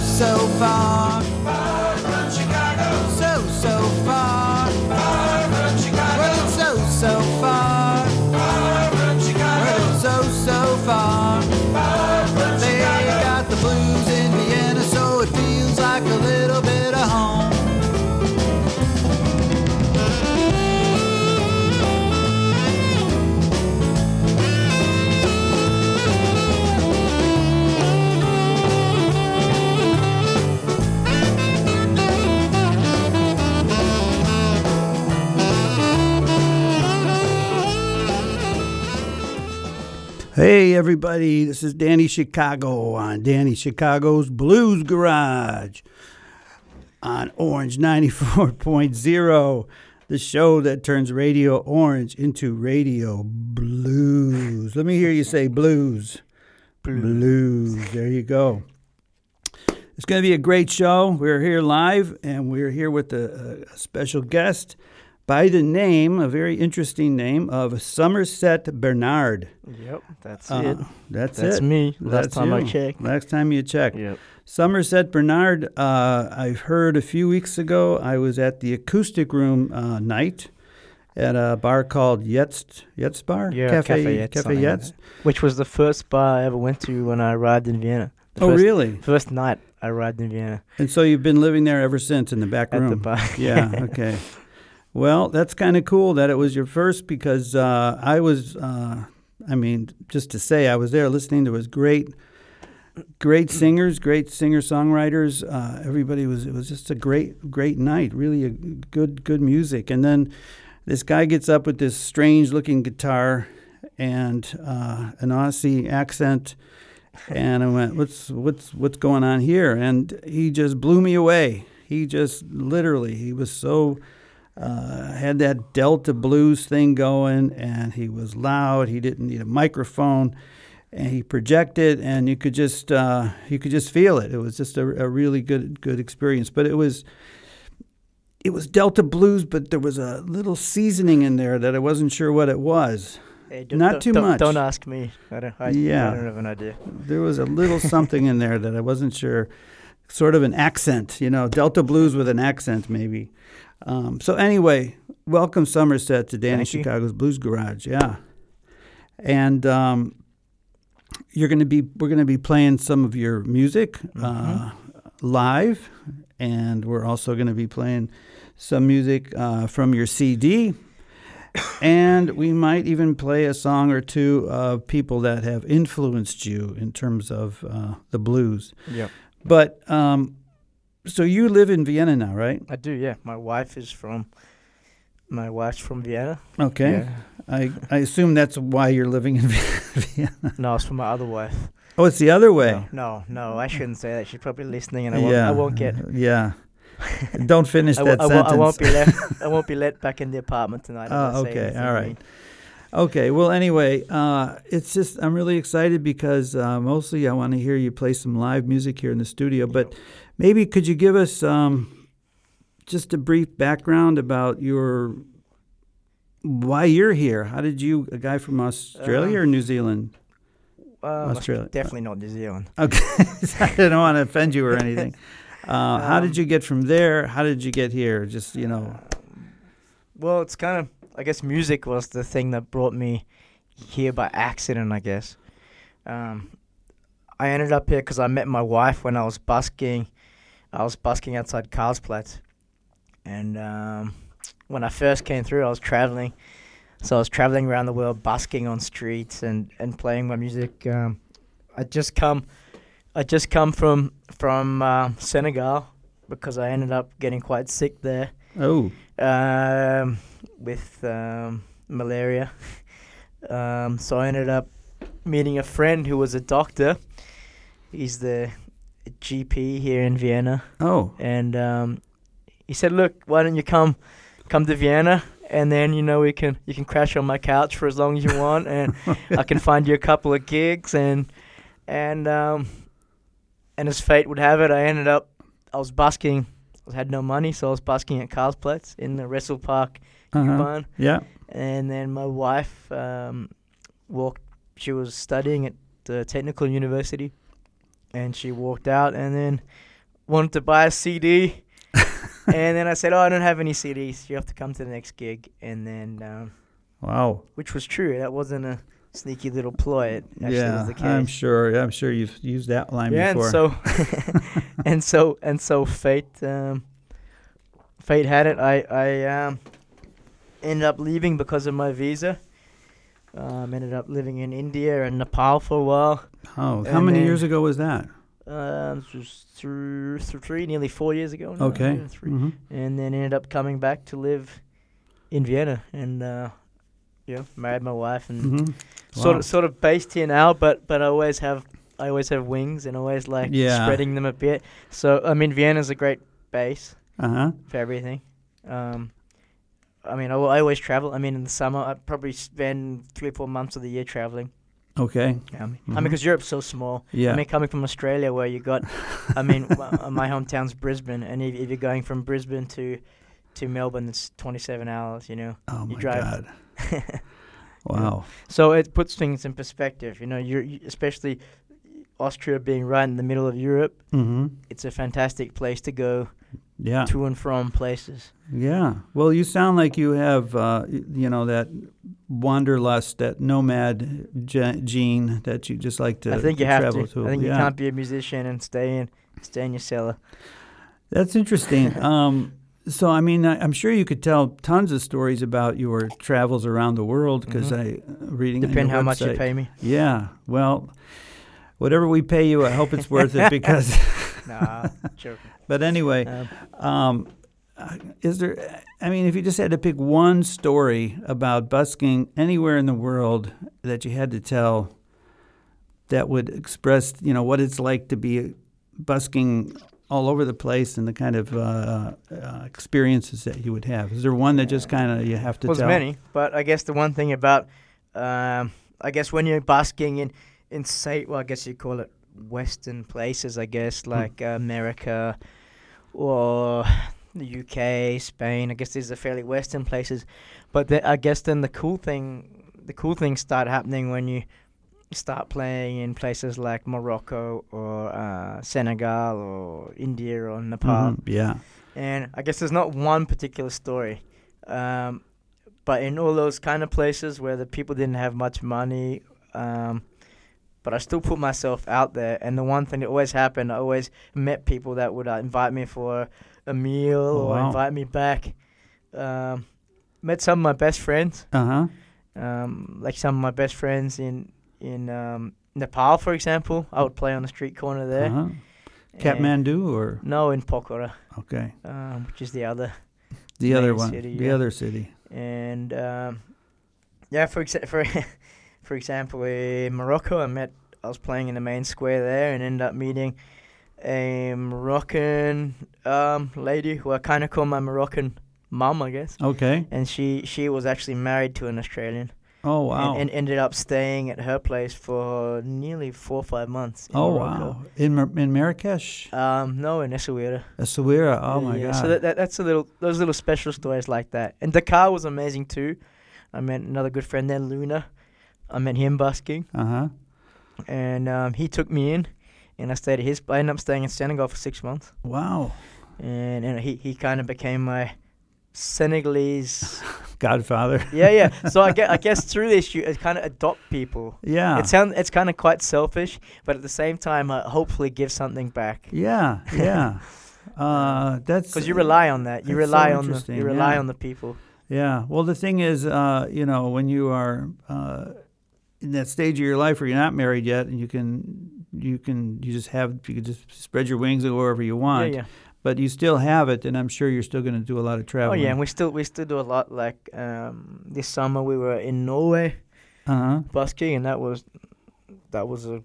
so far. Hey, everybody, this is Danny Chicago on Danny Chicago's Blues Garage on Orange 94.0, the show that turns Radio Orange into Radio Blues. Let me hear you say blues. Blues. There you go. It's going to be a great show. We're here live, and we're here with a, a special guest by the name, a very interesting name, of Somerset Barnard. Yep, that's Uh, it. That's, it. That's it. me. Last That's time I you. checked. Last time you checked. Yep. Somerset Barnard, uh, I've heard a few weeks ago, I was at the acoustic room uh, night at a bar called Jetzt, Jetzt Bar? Yeah, Cafe, Cafe Jetzt, Cafe something like Which was the first bar I ever went to when I arrived in Vienna. The Oh, first, really? First night I arrived in Vienna And so you've been living there ever since in the back room? at the bar. yeah, okay. Well, that's kind of cool that it was your first because uh, I was, uh, I mean, just to say, I was there listening to his great, great singers, great singer songwriters. Uh, everybody was, it was just a great, great night. Really a good, good music. And then this guy gets up with this strange looking guitar and uh, an Aussie accent. And I went, what's, what's, what's going on here? And he just blew me away. He just literally, he was so uh, had that Delta blues thing going, and he was loud. He didn't need a microphone, and he projected, and you could just uh, you could just feel it. It was just a, a really good good experience. But it was it was Delta blues, but there was a little seasoning in there that I wasn't sure what it was. Hey, don't- too much. Don't ask me. I don't, I, Yeah. I don't have an idea. There was a little something in there that I wasn't sure. Sort of an accent, you know, Delta blues with an accent, maybe. Um, so anyway, welcome Somerset to Danny Thank you. Chicago's Blues Garage. Yeah, and um, you're going to be we're going to be playing some of your music uh, live, and we're also going to be playing some music uh, from your CD. And we might even play a song or two of people that have influenced you in terms of uh, the blues. Yep. But um, so you live in Vienna now, right? I do, yeah. My wife is from. My wife's from Vienna. Okay. Yeah. I, I assume that's why you're living in Vienna. No, it's from my other wife. Oh, it's the other way. No, no, no, I shouldn't say that. She's probably listening, and I won't. yeah. I won't get. Yeah. Don't finish that I, wo- sentence. I won't be let. I won't be let back in the apartment tonight. Oh, okay, all right. Okay. Well, anyway, uh, it's just I'm really excited because uh, mostly I want to hear you play some live music here in the studio. But maybe could you give us um, just a brief background about your why you're here? How did you, a guy from Australia Um, or New Zealand? Uh, Australia. Definitely not New Zealand. Okay, I don't want to offend you or anything. Uh, how did Um, you get from there? How did you get here? Just you know. Well, it's kind of. I guess music was the thing that brought me here by accident. I guess. Um, I ended up here because I met my wife when I was busking. I was busking outside Karlsplatz, and um, when I first came through, I was traveling. So I was traveling around the world, busking on streets and, and playing my music. Um, I just come, I just come from from uh, Senegal because I ended up getting quite sick there Oh, um, with um, malaria. Um, so I ended up meeting a friend who was a doctor. He's the GP here in Vienna, oh, and um, he said, "Look, why don't you come, come to Vienna, and then you know we can you can crash on my couch for as long as you want, and I can find you a couple of gigs, and and um, and as fate would have it, I ended up I was busking. I had no money, so I was busking at Karlsplatz in the Resselpark uh-huh. U-Bahn. yeah. And then my wife um, walked. She was studying at the technical university, and she walked out and then wanted to buy a CD. and then I said, "Oh, I don't have any CDs. You have to come to the next gig." And then, um, Wow. which was true. That wasn't a sneaky little ploy. It actually yeah, was the case. I'm sure. Yeah, I'm sure you've used that line yeah, before. and so and so and so fate um, fate had it. I I um, ended up leaving because of my visa. Um, ended up living in India and Nepal for a while. oh, how and many then- years ago was that? Um, this was through, through three, nearly four years ago. now, Okay. yeah, three. hmm And then ended up coming back to live in Vienna and uh, yeah, married my wife and hmm sort Wow. of sort of based here now, but but I always have I always have wings and always like Yeah. spreading them a bit. So I mean, Vienna's a great base Uh huh. for everything. Um, I mean, I, I always travel. I mean, in the summer, I probably spend three or four months of the year traveling. Okay. Yeah, I mean, I Mhm. mean, because Europe's so small. Yeah. I mean, coming from Australia, where you got, I mean, my hometown's Brisbane, and if, if you're going from Brisbane to to Melbourne, it's 27 hours. You know, oh you my drive- God. Wow. so it puts things in perspective. You know, you're you, especially Austria being right in the middle of Europe. hmm It's a fantastic place to go Yeah. to and from places. Yeah. Well, you sound like you have, uh, you know, that wanderlust, that nomad ge- gene that you just like to I think you have travel to. to. I think yeah. you can't be a musician and stay in stay in your cellar. That's interesting. um, so, I mean, I, I'm sure you could tell tons of stories about your travels around the world because Mhm. I uh, reading. Depend how much you pay me. Yeah. Well, whatever we pay you, I hope it's worth it because. Nah, joking. But anyway, Um, is there? I mean, if you just had to pick one story about busking anywhere in the world that you had to tell, that would express, you know, what it's like to be busking all over the place and the kind of uh, uh, experiences that you would have. Is there one that just kind of you have to was tell? many, but I guess the one thing about, um, I guess when you're busking in in say, well, I guess you call it Western places, I guess like uh, America or the UK, Spain. I guess these are fairly Western places, but the, I guess then the cool thing, the cool things start happening when you start playing in places like Morocco or uh, Senegal or India or Nepal. Mhm, Yeah. And I guess there's not one particular story. Um, but in all those kind of places where the people didn't have much money, um, but I still put myself out there. And the one thing that always happened, I always met people that would uh, invite me for a meal Oh, or wow. invite me back. Um, met some of my best friends, Uh huh. um, like some of my best friends in in um, Nepal, for example. I would play on the street corner there. Uh-huh. Kathmandu or No, in Pokhara, okay, um, which is the other the other one, city, the yeah. other city. and um, yeah, for exa- for for example, in Morocco, I met I was playing in the main square there, and ended up meeting a Moroccan um, lady who I kind of call my Moroccan mum, I guess, Okay. and she she was actually married to an Australian, Oh wow. and, and ended up staying at her place for nearly four or five months. In oh Morocco. wow. In Mar- in Marrakesh, Um, no, in Essaouira. Essaouira. Oh my yeah, god. So that, that that's a little those little special stories like that. And Dakar was amazing too. I met another good friend there, Luna. I met him busking, uh huh. and um, he took me in, and I stayed at his. I ended up staying in Senegal for six months, Wow. and and he he kind of became my Senegalese. Godfather. yeah, yeah. So I guess, I guess through this you kind of adopt people. Yeah. It sound it's kind of quite selfish, but at the same time, uh, hopefully give something back. yeah. Yeah. uh, that's Because you rely on that. You That's so rely on the you rely yeah. on the people. Yeah. Well, the thing is, uh, you know, when you are uh, in that stage of your life where you're not married yet, and you can, you can, you just have, you can just spread your wings and go wherever you want. yeah. But you still have it, and I'm sure you're still going to do a lot of traveling. Oh yeah, and we still we still do a lot. Like um, this summer, we were in Norway Uh huh. busking, and that was that was a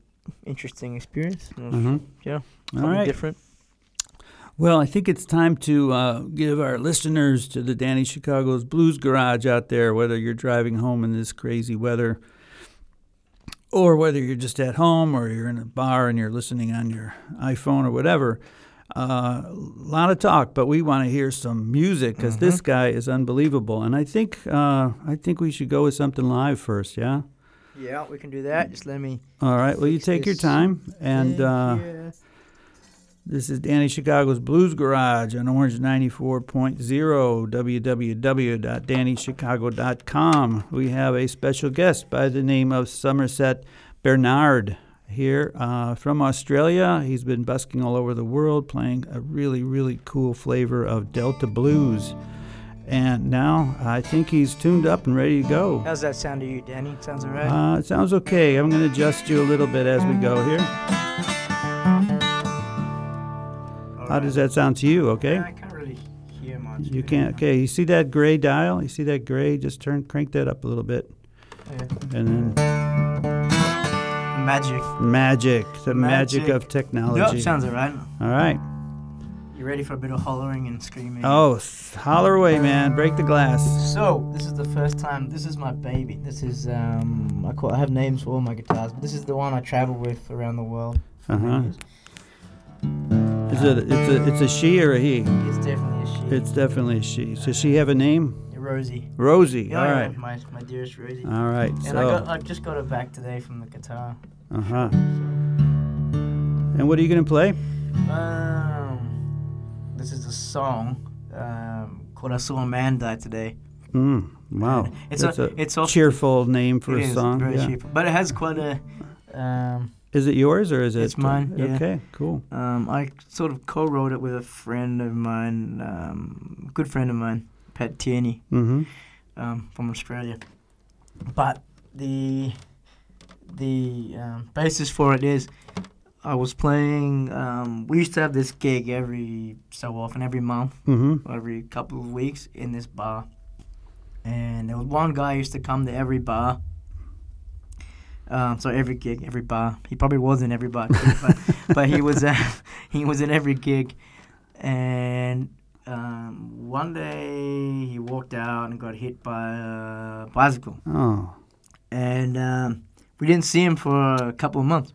interesting experience. Was Mm-hmm. Yeah, All something right. different. Well, I think it's time to uh, give our listeners to the Danny Chicago's Blues Garage out there, whether you're driving home in this crazy weather or whether you're just at home or you're in a bar and you're listening on your iPhone or whatever. Uh, a lot of talk, but we want to hear some music because this guy is unbelievable. And I think uh, I think we should go with something live first. Yeah. Yeah, we can do that. Just let me. All right. Well, you take your time. And uh. This is Danny Chicago's Blues Garage on Orange 94.0, www.dannychicago.com. We have a special guest by the name of Somerset Barnard here uh, from Australia. He's been busking all over the world, playing a really, really cool flavor of Delta Blues. And now I think he's tuned up and ready to go. How's that sound to you, Danny? Sounds alright. Uh, it sounds okay. I'm going to adjust you a little bit as we go here. How does that sound to you? Okay. Yeah, I can't really hear much. You can't. Okay. You see that gray dial? You see that gray? Just turn, crank that up a little bit, Yeah. and then Magic. magic, the magic, Magic. of technology. Yep, sounds alright. All right. You ready for a bit of hollering and screaming? Oh, holler away, man! Break the glass. So this is the first time. This is my baby. This is um. I call. I have names for all my guitars, but this is the one I travel with around the world. Uh-huh. Is it? It's a. It's a she or a he? It's definitely a she. It's definitely a she. Does she have a name? Rosie. Rosie. Yeah, All yeah. My my dearest Rosie. All right. and So. I got I just got her back today from the guitar. Uh huh. And what are you gonna play? Um, this is a song um, called "I Saw a Man Die Today." Mm, wow. It's That's a, it's off. cheerful name for it a is, song. very yeah. cheap, but it has quite a. Um, Is it yours or is it? It's mine, yeah. Okay, cool. um, I sort of co-wrote it with a friend of mine, um, good friend of mine, Pat Tierney. Mm-hmm. um, from Australia. But the the um, basis for it is I was playing. Um, we used to have this gig every so often, every month, Mm-hmm. every couple of weeks in this bar. And there was one guy who used to come to every bar. Um, so every gig, every bar. He probably was in every bar, too, but, but he was uh, he was in every gig. And um, one day he walked out and got hit by a bicycle, Oh. and um, we didn't see him for a couple of months.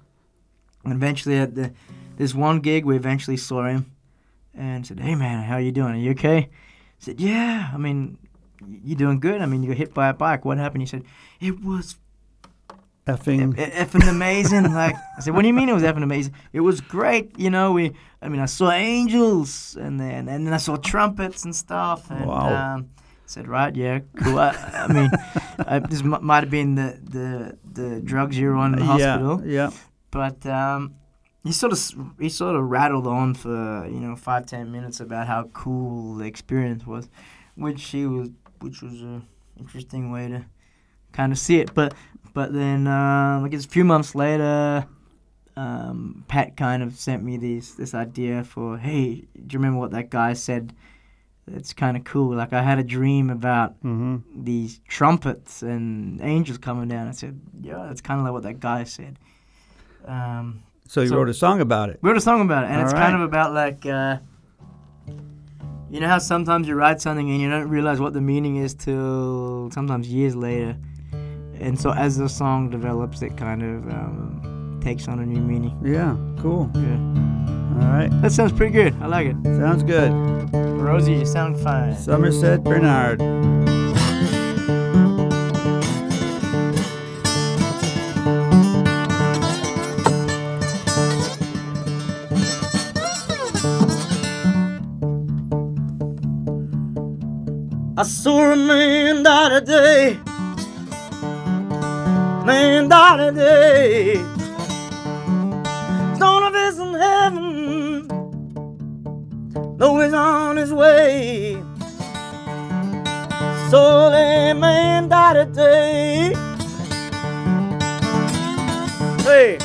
And eventually, at the this one gig, we eventually saw him, and said, "Hey man, how you doing? Are you okay?" He said, "Yeah. I mean, you doing good? I mean, you got hit by a bike. What happened?" He said, "It was Effing. e- effing amazing. like I said, what do you mean it was effing amazing? It was great. You know, we. I mean, I saw angels, and then and then I saw trumpets and stuff. And, Wow. Um, said, right, yeah, cool. I, I mean, I, this m- might have been the, the the drugs you were on in the hospital, Yeah. Yeah. but um, he sort of he sort of rattled on for you know five ten minutes about how cool the experience was, which he was which was a interesting way to kind of see it. But but then um, I guess a few months later, um, Pat kind of sent me these this idea for hey, do you remember what that guy said? It's kind of cool. Like I had a dream about Mm-hmm. these trumpets and angels coming down. I said, yeah, that's kind of like what that guy said. Um, So you So- wrote a song about it. we wrote a song about it, and All it's kind of about like, uh, you know how sometimes you write something and you don't realize what the meaning is till sometimes years later, and so as the song develops, it kind of um, takes on a new meaning. Yeah. Cool. Yeah, All right. that sounds pretty good. I like it. Sounds good. Rosie, you sound fine. Somerset Barnard. I saw a man die today. Today. Son of his in heaven. Know he's on his way. So that man die today. Hey.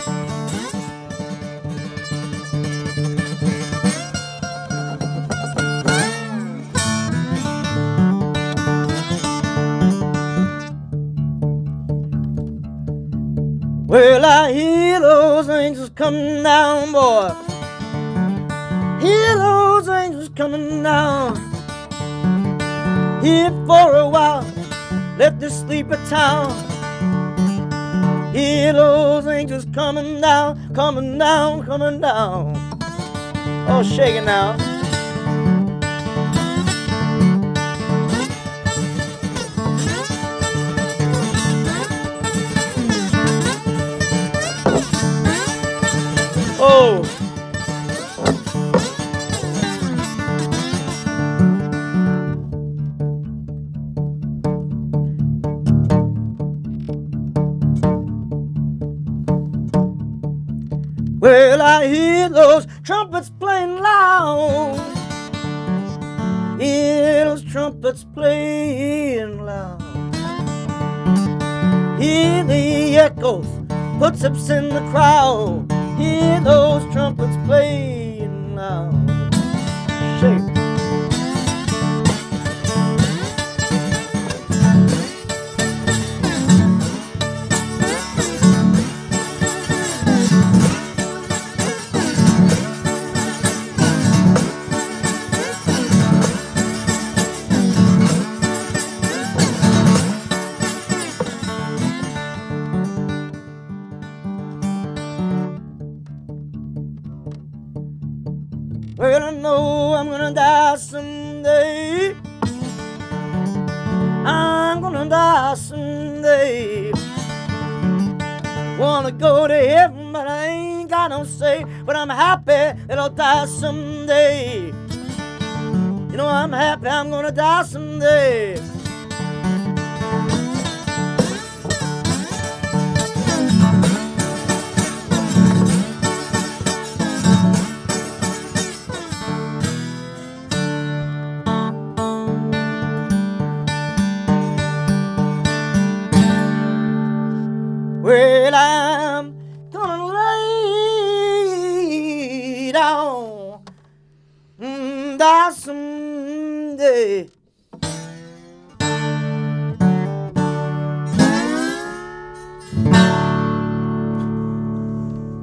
Well, I hear those angels coming down, boy. Hear those angels coming down. Here for a while, let the sleeper town. Hear those angels coming down, coming down, coming down. Oh, shaking now. Well, I hear those trumpets playing loud. Hear those trumpets playing loud. Hear the echoes, footsteps in the crowd. Hear those trumpets playing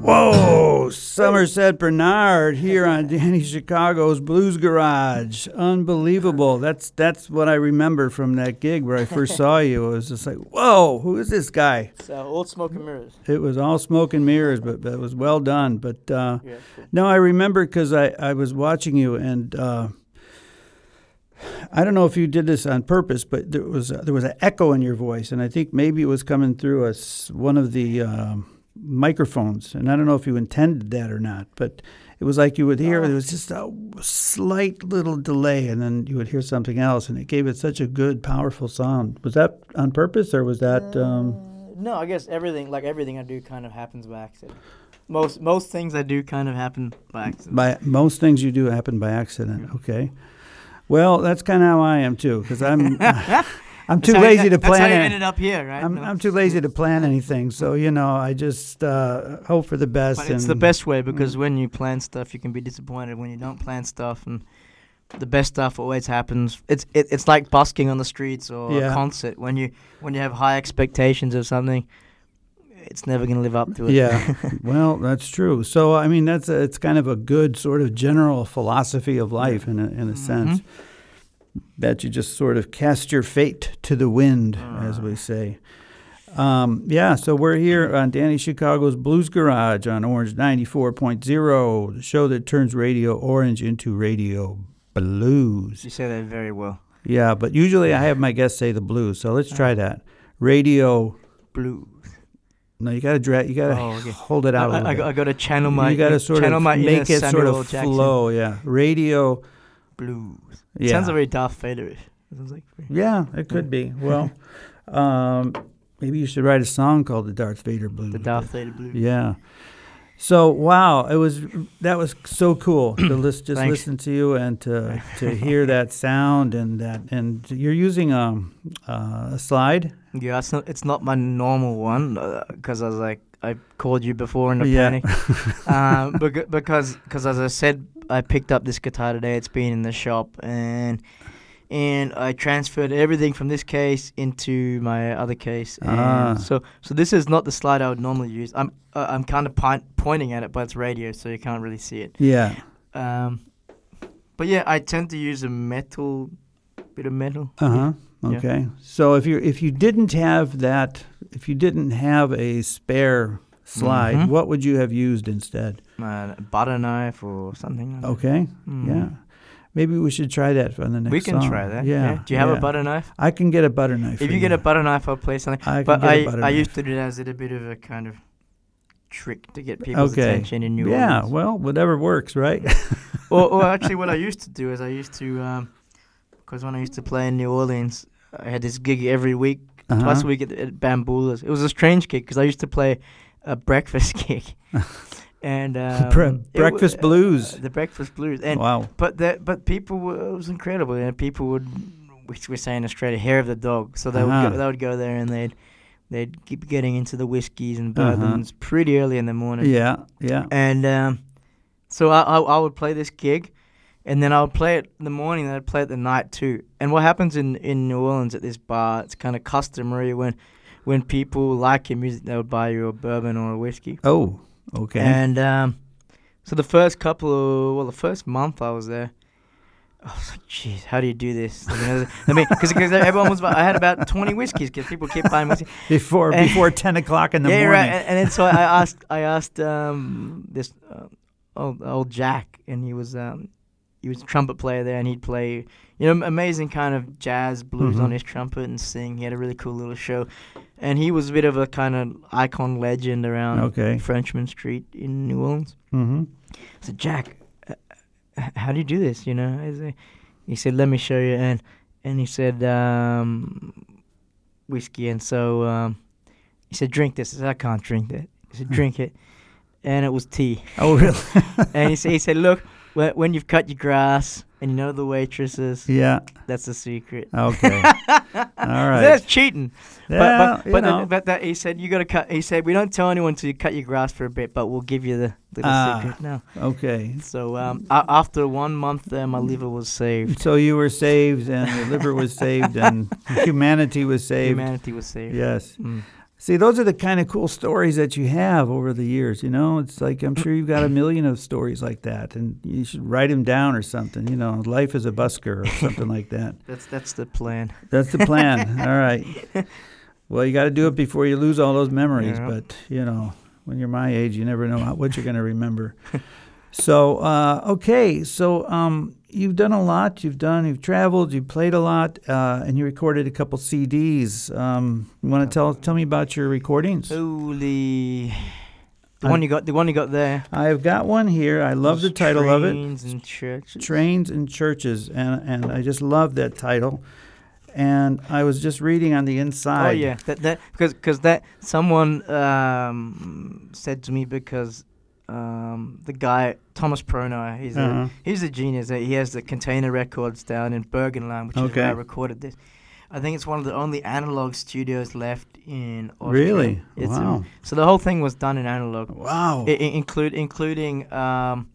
Whoa, Somerset Barnard here on Danny Chicago's Blues Garage. Unbelievable. That's that's what I remember from that gig where I first saw you. It was just like, whoa, who is this guy? So, old smoke and mirrors. It was all smoke and mirrors, but, it was well done. But uh, Yeah, no, I remember because I, I was watching you and. Uh, I don't know if you did this on purpose, but there was a, there was an echo in your voice, and I think maybe it was coming through us one of the um, microphones, and I don't know if you intended that or not, but it was like you would hear Oh. there was just a slight little delay, and then you would hear something else, and it gave it such a good, powerful sound. Was that on purpose, or was that? Um, No, I guess everything, like everything I do, kind of happens by accident. Most most things I do kind of happen by accident. by most things you do happen by accident. Okay. Well, that's kind of how I am too, because I'm I'm too how you- lazy to That's how plan you ended up here, right? I'm, No. I'm too lazy to plan anything, so you know I just uh, hope for the best. But it's the best way because when you plan stuff, you can be disappointed. When you don't plan stuff, and the best stuff always happens. It's it, it's like busking on the streets or Yeah. a concert. When you when you have high expectations of something, it's never gonna live up to it. Yeah, well, that's true. So I mean, that's a, it's kind of a good sort of general philosophy of life in a, in a sense that you just sort of cast your fate to the wind, as we say. Um, yeah, so we're here on Danny Chicago's Blues Garage on Orange 94.0, the show that turns Radio Orange into Radio Blues. you say that very well. Yeah, but usually I have my guests say the blues, so let's try that. Radio. Blues. No, you gotta dra- you gotta Oh, okay. hold it out. a little I, bit. I got to channel my you gotta sort channel of my make it sort of Jackson. flow. Yeah, radio. Blues. It Yeah, sounds very Darth Vaderish. It sounds like yeah, it could be. Well, um, maybe you should write a song called the Darth Vader Blues. the Darth Vader blues. Yeah. So wow, it was that was so cool to lis- just Thanks. listen to you and to to hear that sound and that and you're using um, uh, a slide. Yeah, it's not it's not my normal one because I was like I called you before in a Yeah. panic. um, bec- because because as I said, I picked up this guitar today. It's been in the shop and and I transferred everything from this case into my other case. And Ah. So so this is not the slide I would normally use. I'm uh, I'm kind of point, pointing at it, but it's radio, so you can't really see it. Yeah. Um, but yeah, I tend to use a metal bit of metal. Uh huh. Yeah. Okay. So if you if you didn't have that, if you didn't have a spare slide, Mhm. what would you have used instead? Uh, butter knife or something. Like that. Okay. Mm. Yeah. Maybe we should try that for the next We can song. try that. Yeah. Do you have yeah. a butter knife? I can get a butter knife. If you get a butter knife, I'll play something. I But I, used to do that as a bit of a kind of trick to get people's okay. attention in New yeah, Orleans. Yeah. Well, whatever works, right? or, or actually, what I used to do is I used to, because when I used to play in New Orleans, I had this gig every week, Uh-huh. twice a week at, at Bamboula's. It was a strange gig because I used to play a breakfast gig, and um, Bre- breakfast blues. uh, the breakfast blues, and wow. but that but people were, it was incredible, and people would, which we say in Australia, hair of the dog. So they would Uh-huh. go, they would go there and they'd they'd keep getting into the whiskeys and Uh-huh. bourbons pretty early in the morning. Yeah, yeah. And um, so I, I I would play this gig, and then I would play it in the morning, and I'd play it the night too. And what happens in, in New Orleans at this bar, it's kind of customary when when people like your music, they would buy you a bourbon or a whiskey. Oh, okay. And um, so the first couple of well, the first month I was there. I was like, "Jeez, how do you do this?" I mean, because everyone was. I had about twenty whiskeys because people kept buying whiskey. before eh, before ten o'clock in the yeah, morning. right. And, and then so I asked, I asked um, this uh, old old Jack, and he was um, he was a trumpet player there, and he'd play you know amazing kind of jazz blues Mhm. on his trumpet and sing. He had a really cool little show, and he was a bit of a kind of icon legend around Okay. Frenchmen Street in New Orleans. Mm-hmm. I said, Jack, uh, how do you do this? You know, said, he said, let me show you, and and he said, um, whiskey, and so um, he said, drink this. I said, I can't drink that. He said, drink it, and it was tea. Oh, really? and he said, he said, look, when, when you've cut your grass and you know the waitresses, yeah. that's the secret. Okay. All right. That's cheating. yeah, but but but, but that he said you got to cut. He said we don't tell anyone until you cut your grass for a bit, but we'll give you the little Ah. secret now. okay. So um, after one month there, my liver was saved. So you were saved, and your liver was saved, and humanity was saved. Humanity was saved. Yes. Mm. See, those are the kind of cool stories that you have over the years. You know, it's like I'm sure you've got a million of stories like that, and you should write them down or something. You know, life is a busker or something like that. That's that's the plan. That's the plan. all right. Well, you got to do it before you lose all those memories. Yeah. But you know, when you're my age, you never know what you're going to remember. so, uh, okay. So, um, you've done a lot. You've done. You've traveled. You've played a lot, uh, and you recorded a couple CDs. Um, you want to tell tell me about your recordings? Holy, the I'm- one you got, the one you got there. I've got one here. I love the title of it. Trains and churches. Trains and Churches, and and I just love that title. And I was just reading on the inside. Oh yeah, that that because because that someone um, said to me because um, the guy Thomas Prono, he's Uh-huh. a he's a genius. He has the Container Records down in Burgenland, which is where I recorded this. I think it's one of the only analog studios left in Austria. Really? It's, wow. so the whole thing was done in analog, Wow. I- I- include including um,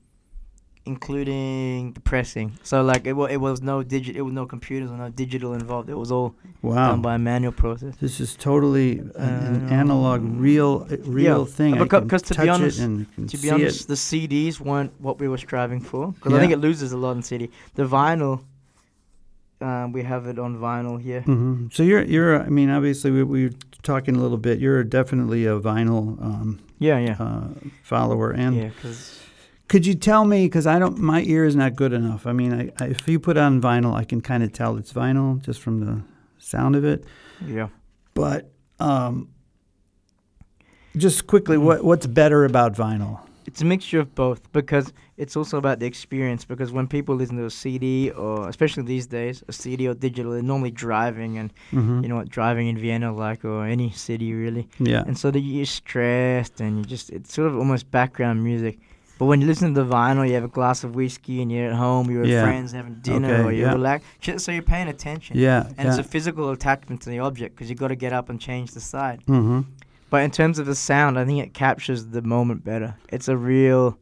including the pressing. So like it, it was no digit, it was no computers or no digital involved. It was all wow. done by a manual process. This is totally an, an Uh, analog, real, real yeah, thing. I becau- can 'cause to be honest- To be honest, it. the CDs weren't what we were striving for because I think it loses a lot in CD. The vinyl, um, we have it on vinyl here. hmm So you're, you're. I mean, obviously, we, we were talking a little bit. You're definitely a vinyl um, Yeah, yeah, uh, follower. And yeah. Because could you tell me? Because I don't. My ear is not good enough. I mean, I, I, if you put on vinyl, I can kind of tell it's vinyl just from the sound of it. yeah, But um, just quickly, Mm. what what's better about vinyl? it's a mixture of both because it's also about the experience. Because when people listen to a CD or especially these days, a CD or digital, they're normally driving and Mm-hmm. you know what driving in Vienna like or any city really. yeah. and so that you're stressed and you just it's sort of almost background music but when you listen to the vinyl you have a glass of whiskey and you're at home you're with Yeah. friends having dinner Okay, or you're yeah. relaxed so you're paying attention Yeah. and it's a physical attachment to the object because you've got to get up and change the side mm-hmm. but in terms of the sound i think it captures the moment better it's a real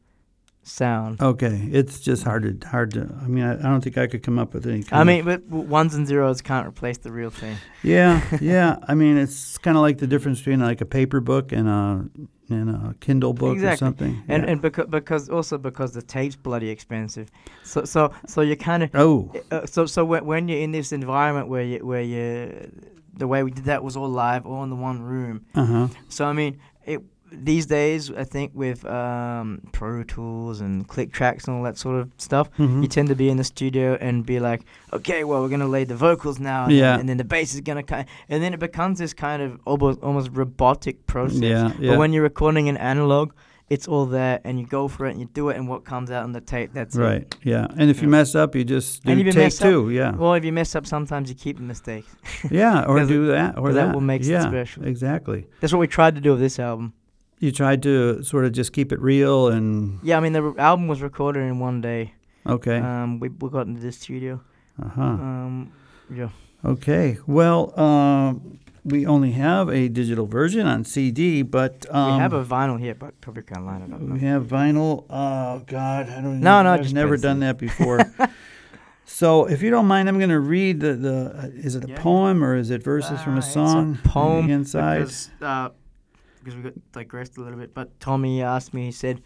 sound Okay, it's just hard to hard to. I mean, I, I don't think I could come up with any. Kind i mean but ones and zeros can't replace the real thing yeah, yeah. I mean, it's kind of like the difference between like a paper book and a and a Kindle book or something. and yeah. and because because also because the tape's bloody expensive so so so you kind of oh, uh, so so when, when you're in this environment where you where you the way we did that was all live all in the one room uh huh. so i mean it these days, I think with um, Pro Tools and click tracks and all that sort of stuff, Mhm. you tend to be in the studio and be like, okay, well, we're gonna lay the vocals now, and, Yeah. then, and then the bass is gonna kind, and then it becomes this kind of almost almost robotic process. yeah, yeah. But when you're recording in analog, it's all there, and you go for it, and you do it, and what comes out on the tape, that's it. right, yeah. And if you mess up, you just do And if you take mess up- two. Yeah, Well, if you mess up, sometimes you keep the mistakes. yeah, or it- do that, or that. that what makes it special. Exactly. That's what we tried to do with this album. You tried to sort of just keep it real and Yeah, I mean the re- album was recorded in one day. okay. Um, we we got into the studio. Uh huh. Um, yeah. Okay. Well, um, we only have a digital version on CD, but um, we have a vinyl here, but probably can't line it up. we have vinyl. Oh God, I don't. No, no, I've just never done it. that before. so, if you don't mind, I'm going to read the the. Uh, is it a Yeah. poem or is it verses from Uh, a it's a song? on poem the inside. Because, uh, because we got digressed a little bit, but Tommy asked me. He said,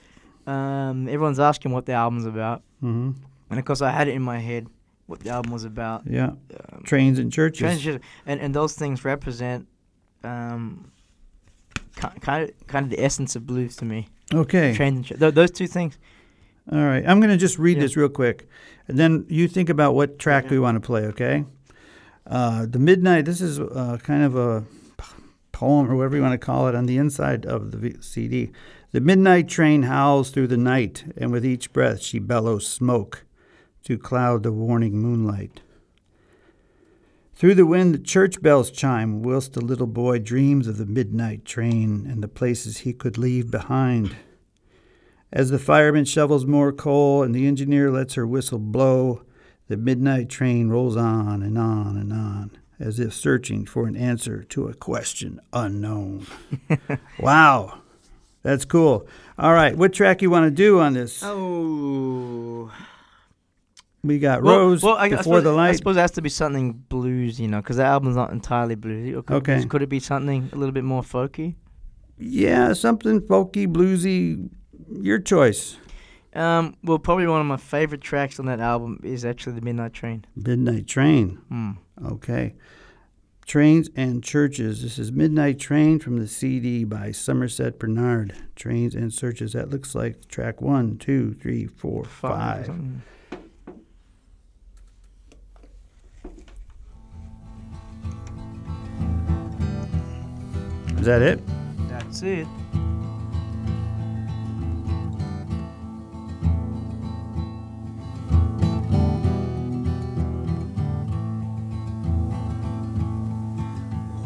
um, "Everyone's asking what the album's about," hmm and of course I had it in my head what the album was about. Yeah. Um, Trains and churches. Transition, and and those things represent um, kind of kind of the essence of blues to me. Okay. Trains and ch- th- those two things. All right. I'm going to just read Yeah. this real quick. And then you think about what track Yeah. we want to play, okay? Uh, the Midnight, this is uh, kind of a poem or whatever you want to call it on the inside of the CD. The midnight train howls through the night, and with each breath she bellows smoke to cloud the warning moonlight. Through the wind, the church bells chime, whilst the little boy dreams of the midnight train and the places he could leave behind. As the fireman shovels more coal and the engineer lets her whistle blow, the midnight train rolls on and on and on, as if searching for an answer to a question unknown. wow, that's cool. All right, what track you want to do on this? Oh. We got Well, Rose well, I, I before suppose, the I suppose it has to be something blues, you know, because the album's not entirely bluesy. Could, Okay. Could it be something a little bit more folky? Yeah, something folky, bluesy. Your choice. Um, well, probably one of my favorite tracks on that album is actually the Midnight Train. Midnight Train. Hmm. Okay. Trains and Churches. This is Midnight Train from the CD by Somerset Barnard. Trains and Churches. That looks like track one, two, three, four, five. five. Is that it? That's it.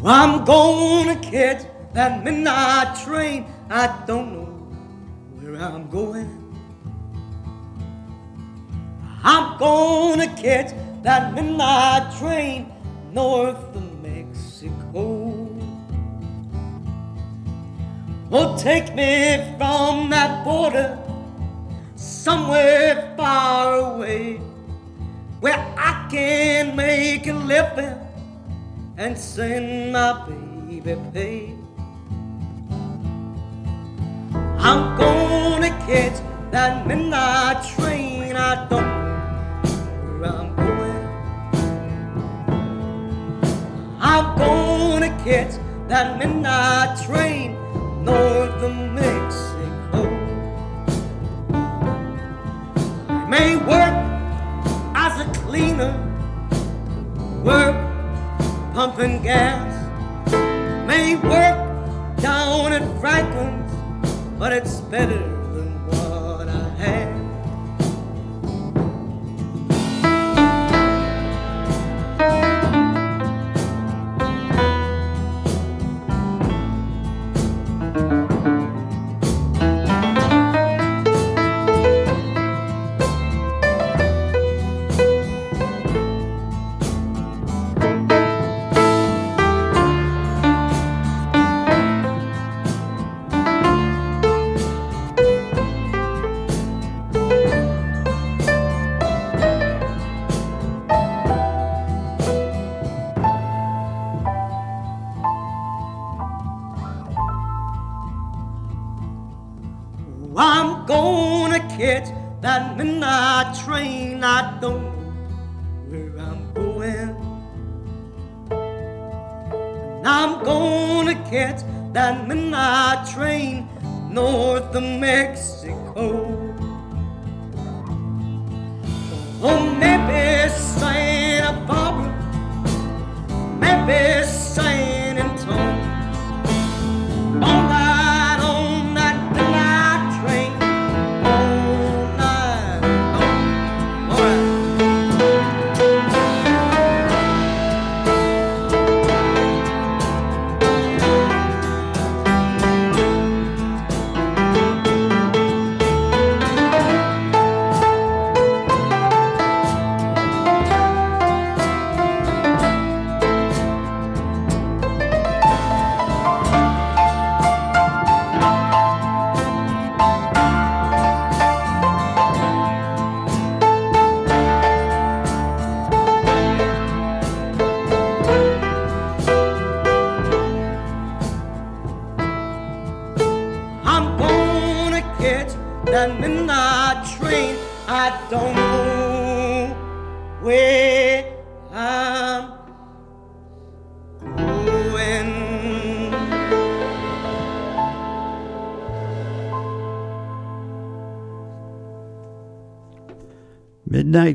I'm gonna catch that midnight train. I don't know where I'm going. I'm gonna catch that midnight train north of Mexico. Will take me from that border somewhere far away where I can make a living and send my baby pay. I'm gonna catch that midnight train. I don't know where I'm going. I'm gonna catch that midnight train north of Mexico. May work as a cleaner, work pumping gas. May work down at Franklin's, but it's better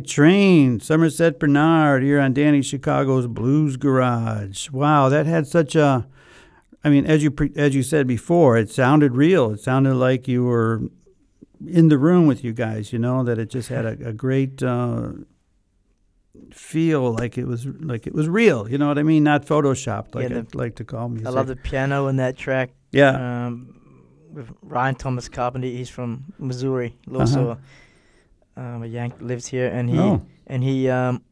Midnight Train, Somerset Bernard here on Danny Chicago's Blues Garage. Wow, that had such a. I mean, as you as you said before, it sounded real. It sounded like you were in the room with you guys. You know that it just had a, a great uh, feel, like it was like it was real. You know what I mean? Not photoshopped, like Yeah, the- I like to call music. I love the piano in that track. Yeah. Um, with Ryan Thomas Carpenter, he's from Missouri. Also, um, a Yank lives here, and he. Oh. and he um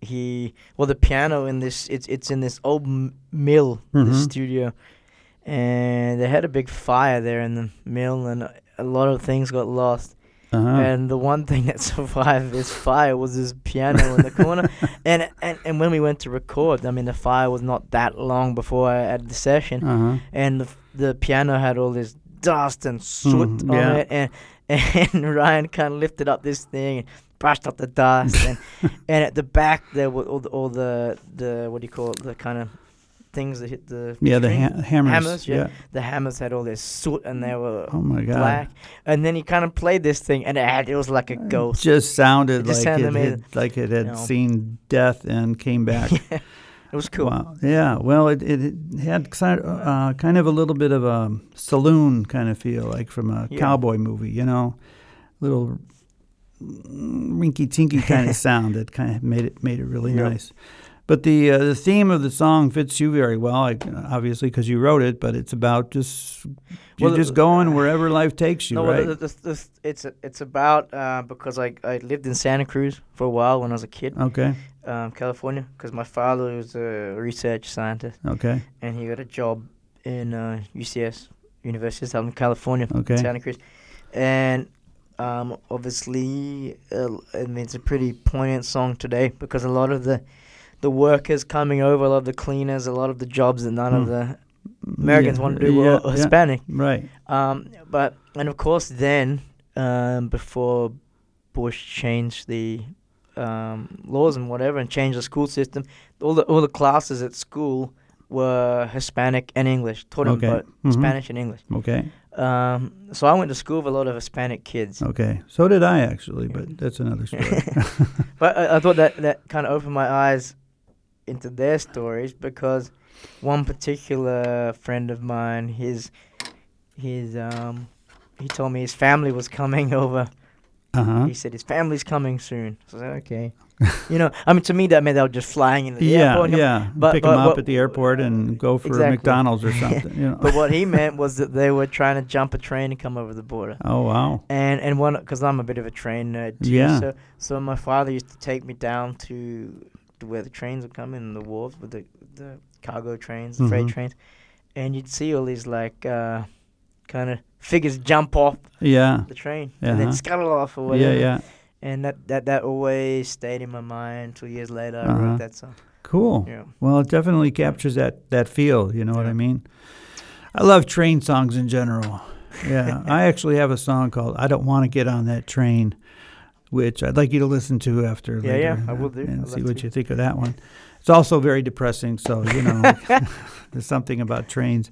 he well the piano in this it's it's in this old m- mill Mhm. this studio, and they had a big fire there in the mill, and a, a lot of things got lost. Uh-huh. And the one thing that survived this fire was this piano in the corner. And, and and when we went to record, I mean, the fire was not that long before I had the session, uh-huh. and the the piano had all this dust and soot Mm, on yeah. it, and and Ryan kind of lifted up this thing and brushed up the dust, and and at the back there were all the, all the the what do you call it, the kind of things that hit the yeah, the ha- hammers. Hammers, yeah. the hammers had all this soot and they were Oh my God. black. And then he kind of played this thing, and it, had, it was like a ghost. Just sounded It just like sounded it had, like it had You know. seen death and came back. it was cool. Wow. Yeah. Well, it, it, it had kind of, uh, kind of a little bit of a saloon kind of feel, like from a Yeah. cowboy movie, you know, little rinky tinky kind of sound that kind of made it made it really Yep. nice. But the uh, the theme of the song fits you very well, like, obviously because you wrote it. But it's about just you're Well, just going wherever life takes you, no, well, right? the, it's it's about uh, because I I lived in Santa Cruz for a while when I was a kid, okay. Um, California, because my father was a research scientist Okay. and he got a job in uh, UCS, University of Southern California, Okay. Santa Cruz, and um, obviously, uh, I mean, it's a pretty poignant song today because a lot of the the workers coming over, a lot of the cleaners, a lot of the jobs that none of Hmm. the Americans Yeah, want to do were yeah, yeah. Hispanic. Right. Um, but and of course, then um, before Bush changed the um, laws and whatever and changed the school system, all the all the classes at school were Hispanic and English. Taught them Okay. both Mhm. Spanish and English. Okay. Um, so I went to school with a lot of Hispanic kids. Okay. So did I actually, but that's another story. But I, I thought that that kind of opened my eyes into their stories because one particular friend of mine, his his um, he told me his family was coming over. Uh huh. He said his family's coming soon. So I said, okay. you know, I mean, to me that meant they were just flying into the Yeah, airport. yeah. But- Pick but them up at the airport and go for Exactly. McDonald's or something. You know. But what he meant was that they were trying to jump a train and come over the border. oh wow. And and one because I'm a bit of a train nerd too. Yeah. So so my father used to take me down to, to where the trains would come in the wharves with the the cargo trains, the freight Mhm. trains, and you'd see all these like uh, kind of figures jump off Yeah. the train and then Uh-huh. scuttle off or Yeah, whatever. yeah. And that, that that always stayed in my mind. Two years later, I Uh-huh. wrote that song. Cool. Yeah. Well, it definitely captures that that feel. You know what I mean? I love train songs in general. Yeah, I actually have a song called "I Don't Want to Get on That Train." which I'd like you to listen to after. Yeah, later, yeah, I will do. And I'd see what you think of that one. It's also very depressing, so you know, there's something about trains.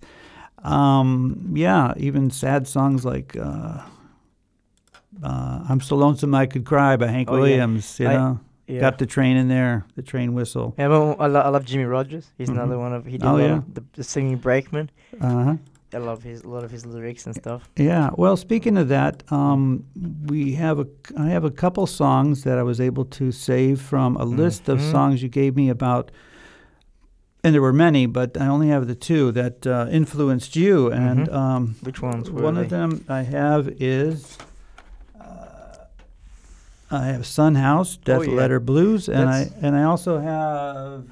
Um, yeah, even sad songs like uh, uh, "I'm So Lonesome I Could Cry" by Hank Oh, yeah. Williams. You I- know, Yeah. got the train in there, the train whistle. Yeah, but I, lo- I love Jimmie Rodgers. He's Mhm. another one of he did Oh, yeah. the, the singing Brakeman. Uh huh. I love his a lot of his lyrics and stuff. Yeah. Well, speaking of that, um, we have a I have a couple songs that I was able to save from a list of Mhm. songs you gave me about, and there were many, but I only have the two that uh, influenced you. And Mhm. um, Which ones were one they? of them I have is. uh, I have Sun House, Death Oh, yeah. Letter Blues, and I and I also have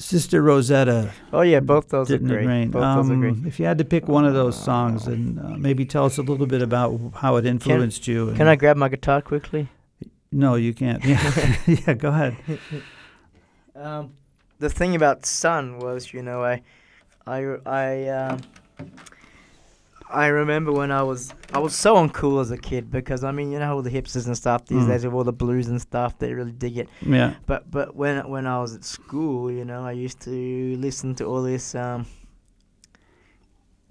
Sister Rosetta, Oh yeah, both those Didn't are It great. Rain. Both those are Um, great. If you had to pick one of those songs, and uh, maybe tell us a little bit about how it influenced you. Can I grab my guitar quickly? No, you can't. Yeah, yeah go ahead. Um, the thing about Sun was, you know, I, I, I, um, I remember when I was, I was so uncool as a kid because I mean, you know, all the hipsters and stuff these Mm. days with all the blues and stuff, they really dig it. Yeah. But but when when I was at school, you know, I used to listen to all this. Um,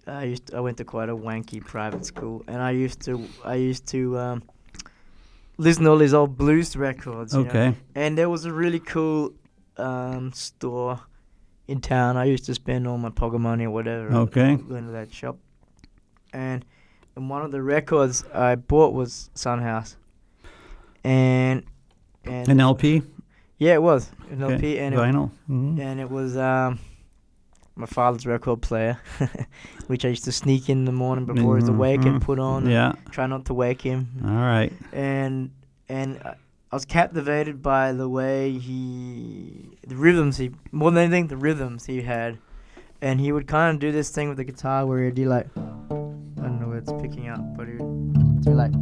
I used to, I went to quite a wanky private school, and I used to I used to um, listen to all these old blues records. you know. Okay. And there was a really cool um, store in town. I used to spend all my pocket money or whatever. Okay. Going to that shop, and and one of the records I bought was Sun House, and and An LP. yeah, it was an Okay. LP, and it, Vinyl. Mhm. and it was um, my father's record player, which I used to sneak in the morning before he's awake and Mhm. put on. and Yeah. Try not to wake him, All right. and and I I was captivated by the way he, the rhythms he, more than anything, the rhythms he had, and he would kind of do this thing with the guitar where he'd be like, I don't know where it's picking up, but he would do like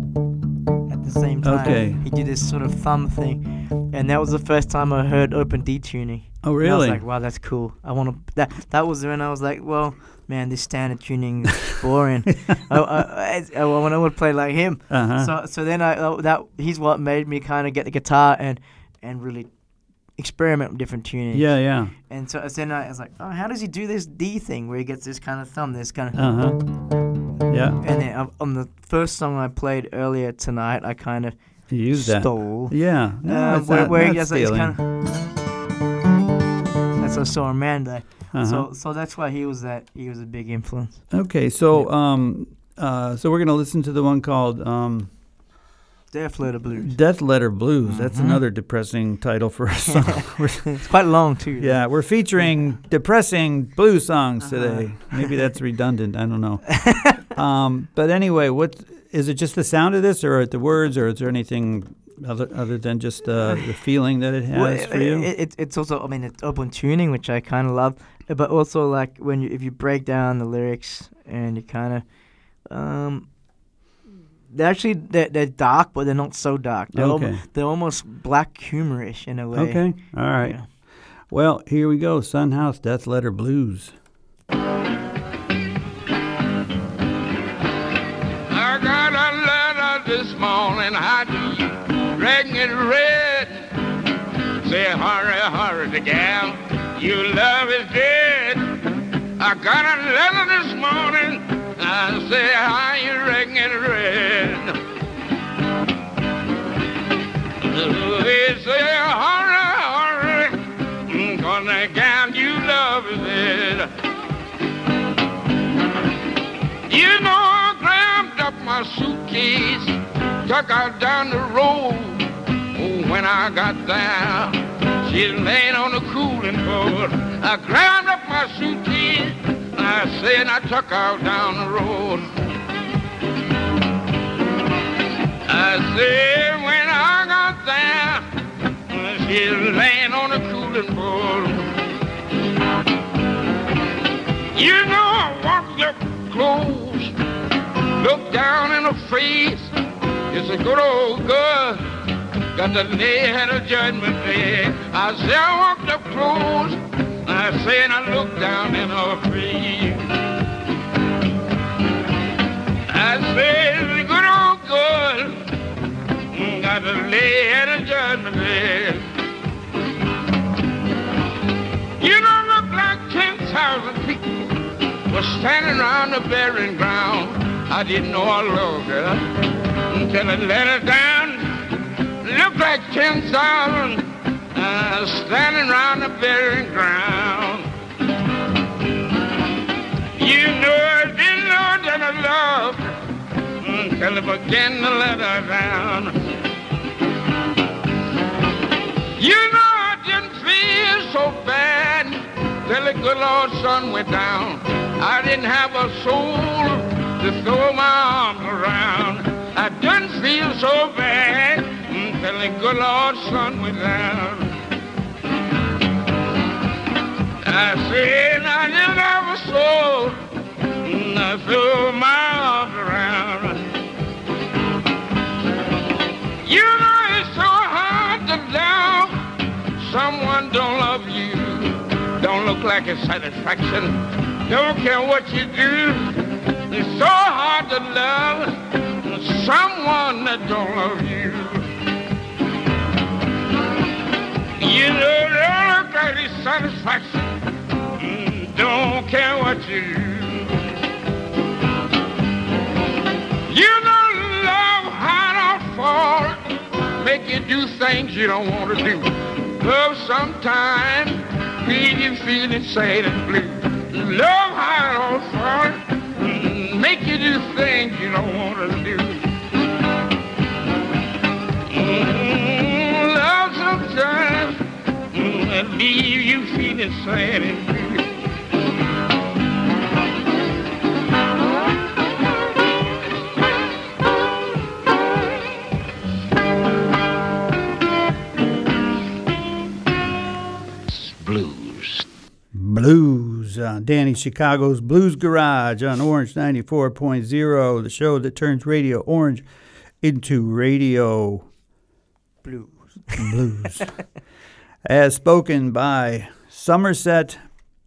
at the same time. Okay. He did this sort of thumb thing, and that was the first time I heard open D tuning. Oh, And I was really? like, wow, that's cool. I want to. That that was when I was like, well, man, this standard tuning is boring. I, I, I, I want to play like him. uh huh. So so then I uh, that he's what made me kind of get the guitar and and really experiment with different tuning. yeah, yeah. And so then I was like, oh, how does he do this D thing where he gets this kind of thumb, this kind of. Uh huh. Yeah. And then uh, on the first song I played earlier tonight, I kind of You use that. Yeah. No, uh, where, not, where he gets like, kind of. That's a so Amanda. uh-huh. So so that's why he was that he was a big influence. okay. So um uh so we're gonna listen to the one called um Death Letter Blues. Death Letter Blues. That's Mhm. another depressing title for a song. It's quite long too. yeah, we're featuring depressing blues songs Uh-huh. today. Maybe that's redundant. I don't know. um, but anyway, what is it? Just the sound of this, or the words, or is there anything other other than just uh, the feeling that it has Well, for you? It, it, it's also, I mean, it's open tuning, which I kind of love, but also like when you if you break down the lyrics and you kind of, um, they're actually they're, they're dark, but they're not so dark. They're, Okay. almo- they're almost black humorish in a way. okay, all right. Yeah. Well, here we go. Sun House Death Letter Blues. I got a letter this morning, how it read? Say, hurry, hurry, the gal, your love is dead. I got a letter this morning, I say, how you reckon it read? They say, hurry, hurry, cause the gal you love is dead. You know, I grabbed up my suitcase, took out down the road. Oh, when I got there, she laying on the cooling board. I grabbed up my suitcase, I said, I took out down the road. I said, when I got there, she's laying on the cooling board. You know, I walked up close, looked down in her face. It's a good old girl, got the head of judgment day. I said, I walked up close, I said, I looked down in her face. I said, the good old girl, got to lay at a judgment bed. You don't look like 10,000 people were standing around the burying ground. I didn't know I loved her until I let her down. Look like 10,000 uh, standing around the burying ground. You know I didn't know that I loved until I began to let her down. You know I didn't feel so bad till the good Lord sun went down. I didn't have a soul to throw my arms around. I didn't feel so bad until the good Lord sun went. I said I didn't have a soul to throw my arms around. You know it's so hard to love someone don't love you. Don't look like a satisfaction. Don't care what you do. It's so hard to love someone that don't love you. You know, don't look like a satisfaction. Don't care what you do. You know, love hard or fall, make you do things you don't want to do. Love sometimes leave you feeling sad and blue. Love hard or fall, mm, make you do things you don't want to do. Leave you feeling sad and blue. Blues. Blues, uh, Danny Chicago's Blues Garage on Orange 94.0, the show that turns Radio Orange into Radio Blues. Blues. As spoken by Somerset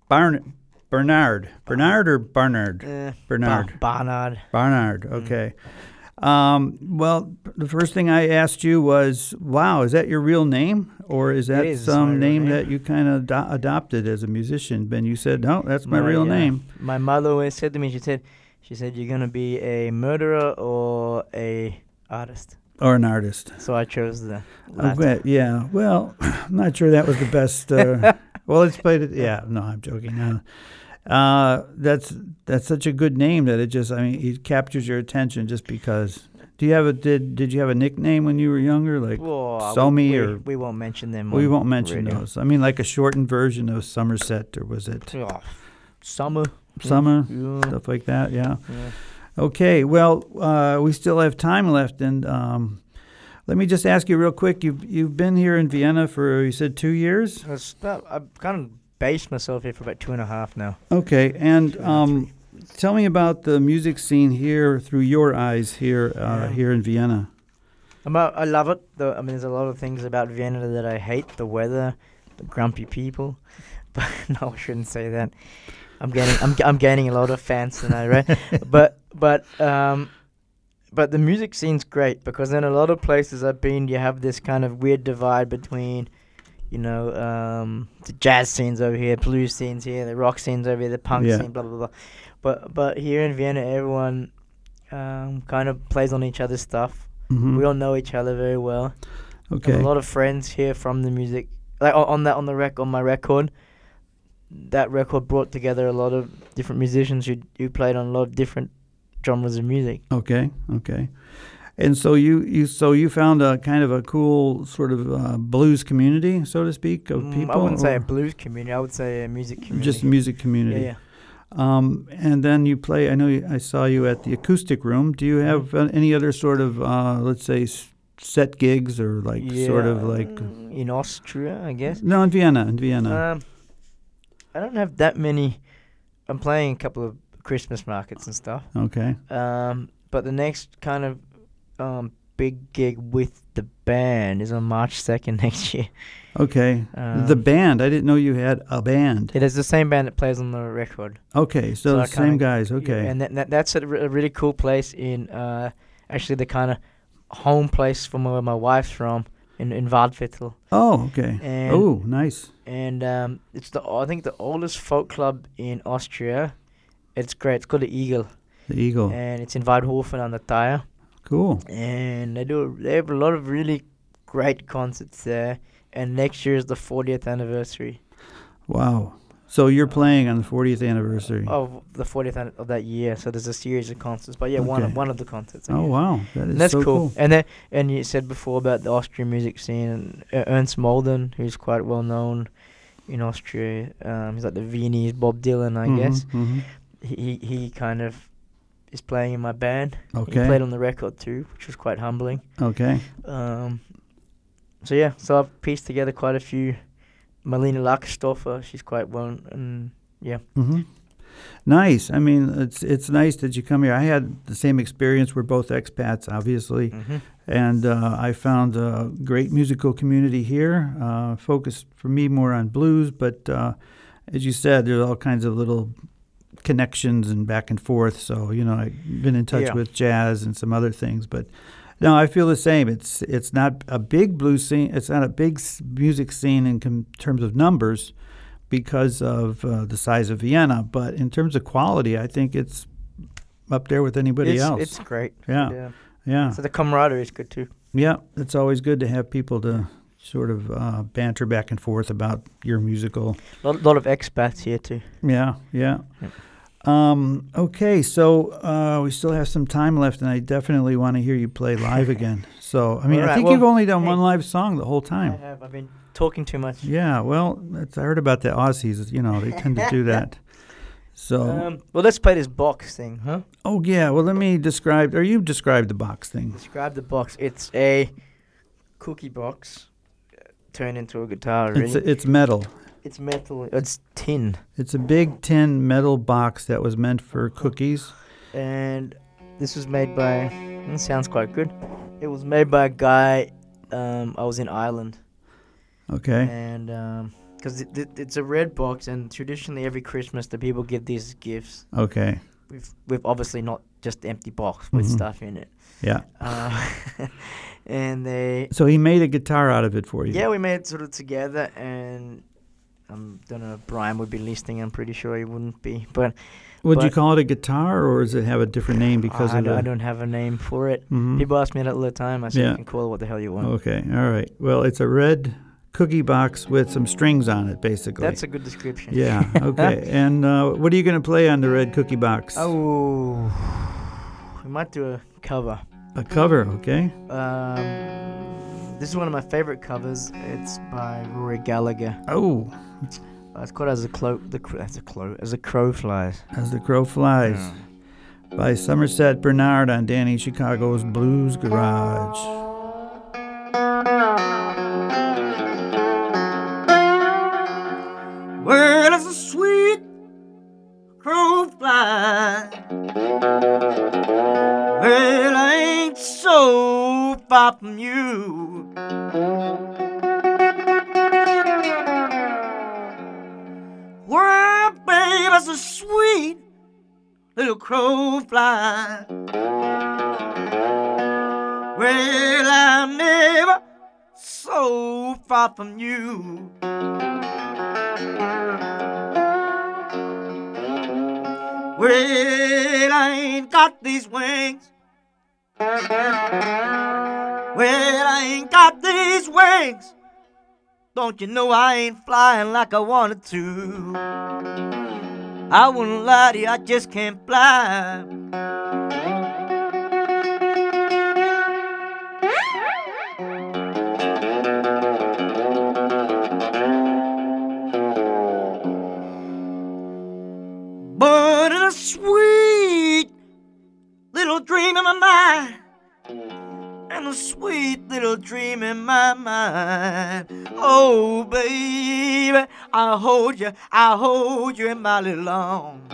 Barn- Bernard. Bernard or Barnard? Eh, Bernard. Ba- Barnard. Barnard, okay. Um, well, the first thing I asked you was, wow, is that your real name? Or is that is some name name. that you kind of do- adopted as a musician? And you said, no, that's my, real uh, name. My mother always said to me, she said, she said, you're gonna be a murderer or a artist. Or an artist. So I chose the bet, yeah. Well, I'm not sure that was the best. Uh, well, let's play it. Yeah, no, I'm joking. No. Uh, that's that's such a good name that it just I mean it captures your attention just because. Do you have a did did you have a nickname when you were younger like Well, Somi we, or we won't mention them. we won't mention radio. those. I mean like a shortened version of Somerset or was it Oh, summer. Summer Yeah. stuff like that? Yeah. yeah. Okay, well, uh, we still have time left, and um, let me just ask you real quick. You've you've been here in Vienna for you said two years. It's about, I've kind of based myself here for about two and a half now. Okay, and um, tell me about the music scene here through your eyes here uh, Yeah. here in Vienna. I'm a, I love it. Though I mean, there's a lot of things about Vienna that I hate: the weather, the grumpy people. But no, I shouldn't say that. I'm getting I'm g- I'm gaining a lot of fans tonight, right? but but um, but the music scene's great because in a lot of places I've been, you have this kind of weird divide between, you know, um, the jazz scenes over here, blues scenes here, the rock scenes over here, the punk Yeah. scene, blah blah blah. But but here in Vienna, everyone um, kind of plays on each other's stuff. Mhm. We all know each other very well. Okay. a lot of friends here from the music. Like on, on that on the rec on my record, that record brought together a lot of different musicians who who played on a lot of different genres of music. Okay. Okay. And so you, you so you found a kind of a cool sort of uh, blues community, so to speak, of Mm, people. I wouldn't say a blues community. I would say a music community. just a music community. yeah. Um, and then you play. I know you, I saw you at the acoustic room. Do you have uh, any other sort of, uh, let's say, s- set gigs or like sort of like? mm, in Austria, I guess. No, in Vienna. In Vienna. Um, I don't have that many. I'm playing a couple of Christmas markets and stuff. okay. Um, but the next kind of um, big gig with the band is on March 2nd next year. Okay. the Um, band. I didn't know you had a band. It is the same band that plays on the record. Okay, so, So the same kinda- guys. Yeah, Okay. and that, that, that's a, re- a really cool place in uh, actually the kind of home place from where my wife's from in in Waldviertel, Oh, okay. Oh, nice. and um, it's the I think the oldest folk club in Austria. It's great. It's called the Eagle, The Eagle. and it's in Waidhofen on the Thaya. Cool. And they do they have a lot of really great concerts there. And next year is the 40th anniversary Wow. So you're playing on the 40th anniversary. of the 40th an- of that year. So there's a series of concerts. But yeah, one Okay. of one of the concerts. I Oh, guess. wow. That is And that's so cool. And then and you said before about the Austrian music scene and uh, Ernst Molden, who's quite well known in Austria. Um, he's like the Viennese Bob Dylan, I Mhm, guess. mhm. He he he kind of is playing in my band. He Okay. played on the record too, which was quite humbling. Okay. Um, so yeah, so I've pieced together quite a few. Marlene Lacherstorfer, she's quite well, and yeah, hmm Nice. I mean, it's it's nice that you come here. I had the same experience. We're both expats, obviously, mm-hmm. and uh, I found a great musical community here. Uh, focused for me more on blues, but uh, as you said, there's all kinds of little connections and back and forth. So you know, I've been in touch Yeah. with jazz and some other things, but. No, I feel the same. It's it's not a big blues scene. It's not a big music scene in com- terms of numbers, because of uh, the size of Vienna. But in terms of quality, I think it's up there with anybody it's, else. it's great. Yeah. yeah. yeah, So the camaraderie is good too. yeah. It's always good to have people to sort of uh, banter back and forth about your musical. A lot, lot of expats here too. Yeah, yeah. Yep. Um, okay, so uh, we still have some time left, and I definitely want to hear you play live again. So, I mean, I think well, you've only done hey. one live song the whole time. I have. I've been talking too much. Yeah, well, that's, I heard about the Aussies. You know, they tend to do that. So, Um, well, let's play this box thing, huh? oh yeah. Well, let me describe, or you describe the box thing. Describe the box. It's a cookie box uh, turned into a guitar. Really. It's it's metal. It's metal. It's tin. It's a big tin metal box that was meant for cookies. and this was made by. It sounds quite good. It was made by a guy. Um, I was in Ireland, Okay. and because it, it, it's a red box, and traditionally every Christmas the people give these gifts Okay. with with obviously not just empty box with Mhm. stuff in it. Yeah. Uh, and they So he made a guitar out of it for you. yeah we made it sort of together, and I um, don't know if Brian would be listening. I'm pretty sure he wouldn't be, but Would you call it a guitar, or does it have a different name because I, of don't- I don't have a name for it. Mhm. People ask me that all the time. I say Yeah. you can call it what the hell you want. Okay. All right. Well, it's a red cookie box with some strings on it, basically. That's a good description. Yeah. Okay. and uh, what are you going to play on the red cookie box? Oh, we might do a cover. A cover. Okay. Um, this is one of my favorite covers. It's by Rory Gallagher. Oh, Uh, it's called "As a Crow." The cr- as a crow. As a crow flies. as the crow flies. by Somerset Bernard on Danny Chicago's Blues Garage. Where does a sweet crow fly? Well, I ain't so far from you. Fly? Well, I'm never so far from you. Well, I ain't got these wings. Well, I ain't got these wings. Don't you know I ain't flying like I wanted to? I wouldn't lie to you, I just can't fly. Hold you, I hold you in my little arms.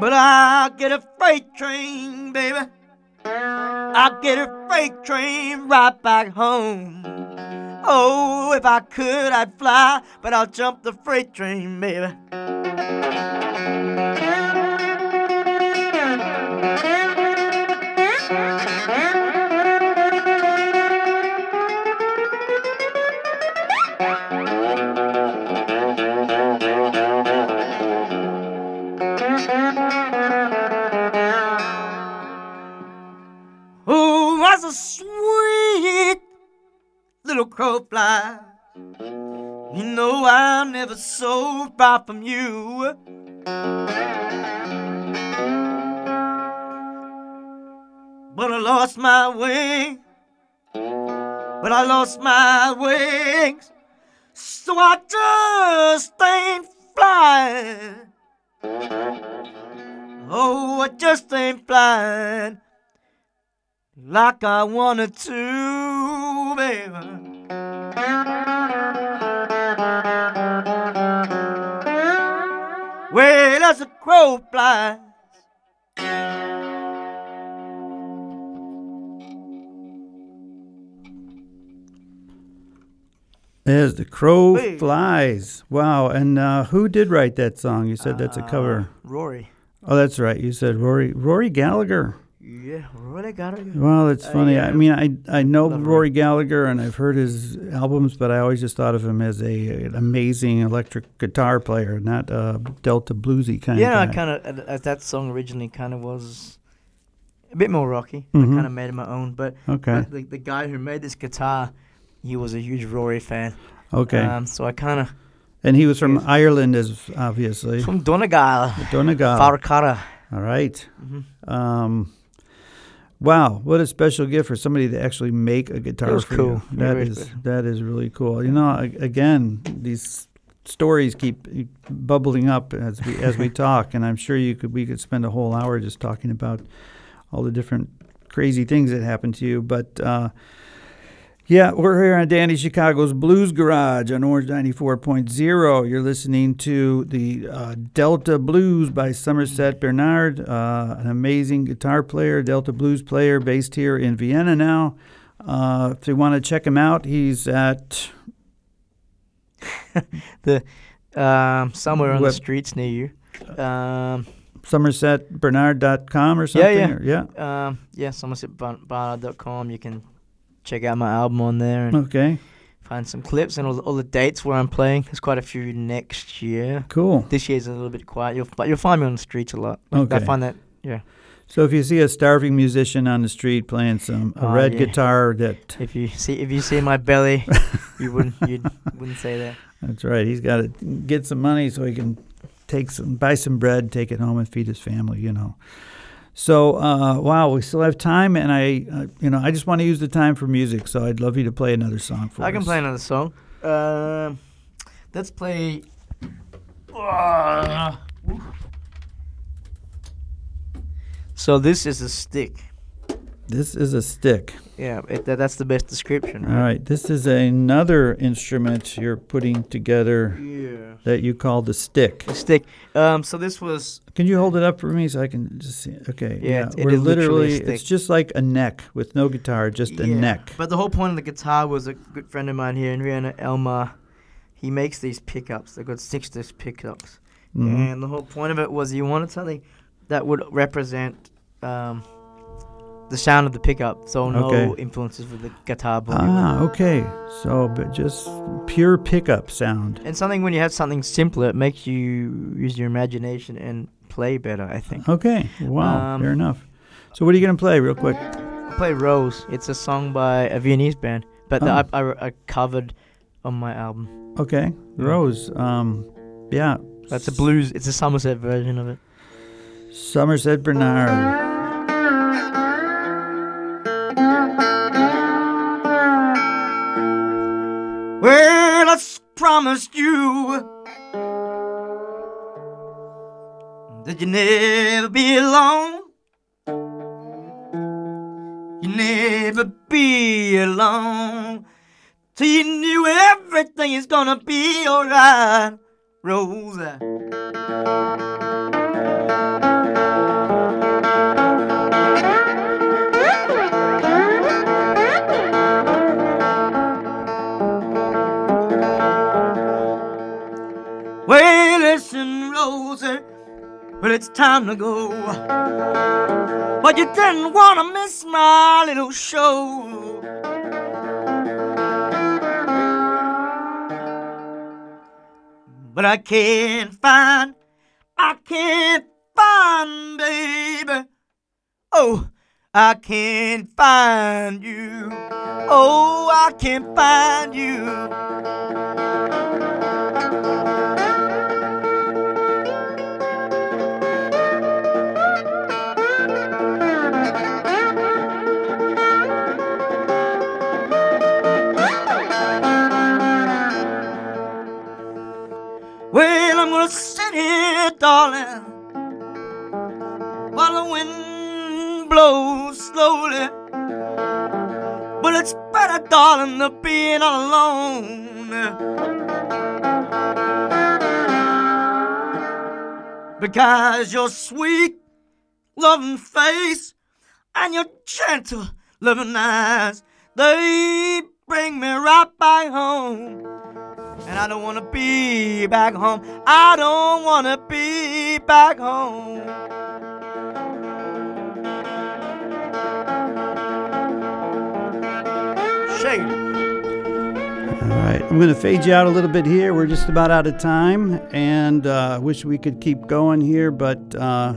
But I'll get a freight train, baby. I'll get a freight train right back home. Oh, if I could, I'd fly, but I'll jump the freight train, baby. So far from you. But I lost my wings. But I lost my wings. So I just ain't flying. Oh, I just ain't flying like I wanted to, baby. Well, as a crow flies. As the crow Hey. flies. Wow. And uh, who did write that song? You said that's a Uh, cover. Rory. Oh, that's right. You said Rory Rory Gallagher. Yeah, Rory got it. Well, it's Uh, funny. yeah. I mean, I I know Love Rory Gallagher and I've heard his albums, but I always just thought of him as a an amazing electric guitar player, not a Delta bluesy kind of. Yeah, I of guy. kind of as that song originally kind of was a bit more rocky. Mhm. I kind of made it my own, but, Okay. but the, the guy who made this guitar, he was a huge Rory fan. Okay. Um, so I kind of and he was from yes. Ireland, as obviously. from Donegal, Donegal. Falcarragh. All right. Mhm. Um, wow, what a special gift for somebody to actually make a guitar for cool. you. Very, That very is special. that is really cool. You know, again, these stories keep bubbling up as we as we talk, and I'm sure you could we could spend a whole hour just talking about all the different crazy things that happened to you. But uh, yeah, we're here on Danny Chicago's Blues Garage on Orange 94.0. You're listening to the uh, Delta Blues by Somerset Bernard, uh, an amazing guitar player, Delta Blues player based here in Vienna now. Uh, if you want to check him out, he's at the Um, somewhere on Web- the streets near you. Um, somersetbernard.com or Yeah, something. yeah. or- yeah. um, yeah, somersetbarnard.com. You can check out my album on there and Okay, find some clips and all the, all the dates where I'm playing. There's quite a few next year. cool. This year's a little bit quiet, you'll, but you'll find me on the streets a lot. Okay. I find that, yeah. So if you see a starving musician on the street playing some a Oh, red yeah. guitar, that If you see if you see my belly, you wouldn't you wouldn't say that. That's right. He's got to get some money so he can take some, buy some bread, take it home, and feed his family. You know. So uh, wow, we still have time, and I, uh, you know, I just want to use the time for music. So I'd love you to play another song for I us. can play another song. Um, let's play. Ah. So this is a stick. This is a stick. Yeah, it, that, that's the best description. All right. This is another instrument you're putting together Yeah. that you call the stick. A stick. Um, so this was Can you hold it up for me so I can just see? Okay. Yeah, it- it We're is literally literally. It's just like a neck with no guitar, just a neck. But the whole point of the guitar was a good friend of mine here in Vienna, Elmar. He makes these pickups. They've got six disc pickups. Mhm. And the whole point of it was he wanted something that would represent um, the sound of the pickup, so no Okay. influences with the guitar. Ah, okay. So, but just pure pickup sound. And something when you have something simpler, it makes you use your imagination and play better. I think. Okay. Wow. Um, fair enough. So, what are you going to play, real quick? I play Rose. It's a song by a Viennese band, but Oh. I, I, I covered on my album. Okay. Rose. Um, yeah. That's a blues. It's a Somerset version of it. Somerset Bernard. Well, I promised you that you never be alone. You never be alone. Till you knew everything is gonna be alright, Rosa. Well, listen, Rosie, well, it's time to go. But you didn't want to miss my little show. But I can't find, I can't find, baby. Oh, I can't find you. Oh, I can't find you. Sit here, darling, while the wind blows slowly. But it's better, darling, than being alone. Because your sweet, loving face and your gentle, loving eyes, they bring me right back home. And I don't wanna be back home. I don't wanna be back home. Shade. All right, I'm going to fade you out a little bit here. We're just about out of time, and uh, wish we could keep going here, but uh,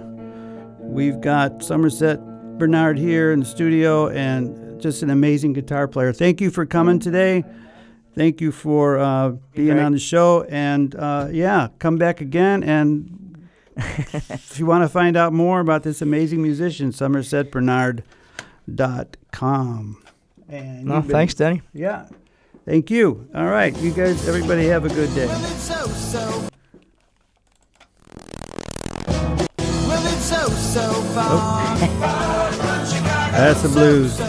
we've got Somerset Bernard here in the studio, and just an amazing guitar player. Thank you for coming today. Thank you for uh, being Great. on the show, and uh, yeah, come back again. And if you want to find out more about this amazing musician, SomersetBernard.com. And No, been- thanks, Danny. yeah. Thank you. All right. You guys, everybody have a good day. Well, it's so so. Well, it's so so far. That's the blues.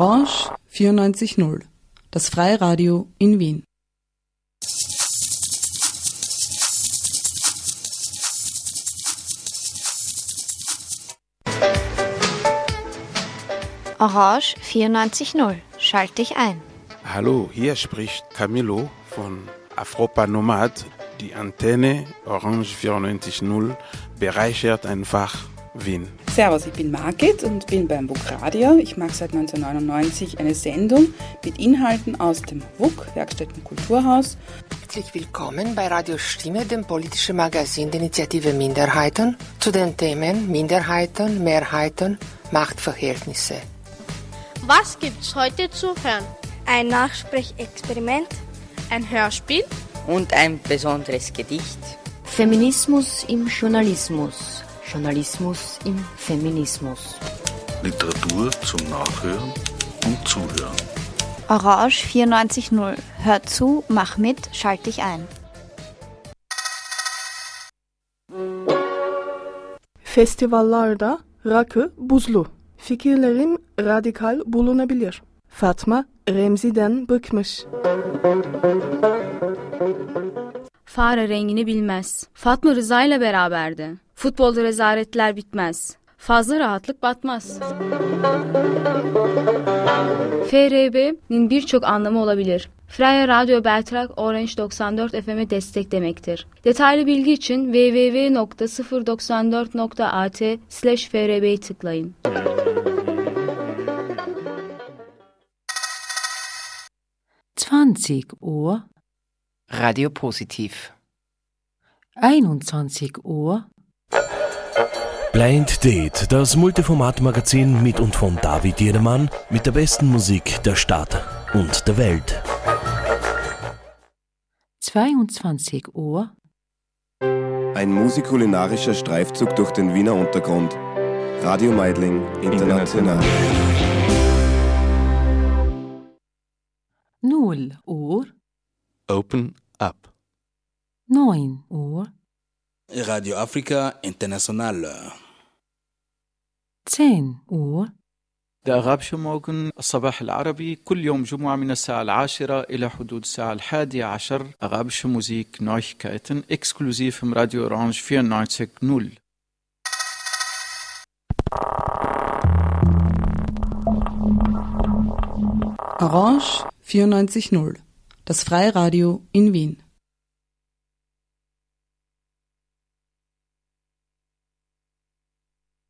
Orange 94.0, das Freiradio in Wien. Orange 94.0. Schalt dich ein. Hallo, hier spricht Camilo von Afropa Nomad. Die Antenne Orange 94.0 bereichert einfach Wien. Servus, ich bin Margit und bin beim WUK Radio. Ich mache seit 1999 eine Sendung mit Inhalten aus dem WUK, Werkstätten Kulturhaus. Herzlich willkommen bei Radio Stimme, dem politischen Magazin der Initiative Minderheiten, zu den Themen Minderheiten, Mehrheiten, Machtverhältnisse. Was gibt's heute zu hören? Ein Nachsprechexperiment. Ein Hörspiel? Und ein besonderes Gedicht. Feminismus im Journalismus. Journalismus im Feminismus. Literatur zum Nachhören und Zuhören. Orange 94.0. Hör zu, mach mit, schalt dich ein. Festivallarda rakı buzlu. Fikirlerim radikal bulunabilir. Fatma Remzi'den bıkmış. Fare rengini bilmez. Fatma Rıza ile beraberdi. Futbolda rezaletler bitmez. Fazla rahatlık batmaz. FRB'nin birçok anlamı olabilir. Freya Radyo Beltrak Orange 94 FM'e destek demektir. Detaylı bilgi için www.094.at slash FRB'yi tıklayın. Uhr, Radio Positiv. 21 Uhr, Blind Date, das Multiformat-Magazin mit und von David Jedermann mit der besten Musik der Stadt und der Welt. 22 Uhr, Ein musikulinarischer Streifzug durch den Wiener Untergrund. Radio Meidling International. 0 Uhr, Open up. 9 Uhr, Radio Afrika International. 10 Uhr ده غابش موجن الصباح العربي كل يوم جمعة من الساعة العاشرة إلى حدود الساعة الحادية عشر غابش موزيك نويكايتن اكسكلوزيف من راديو أورانج 94 نول Orange 94.0, das Freiradio in Wien.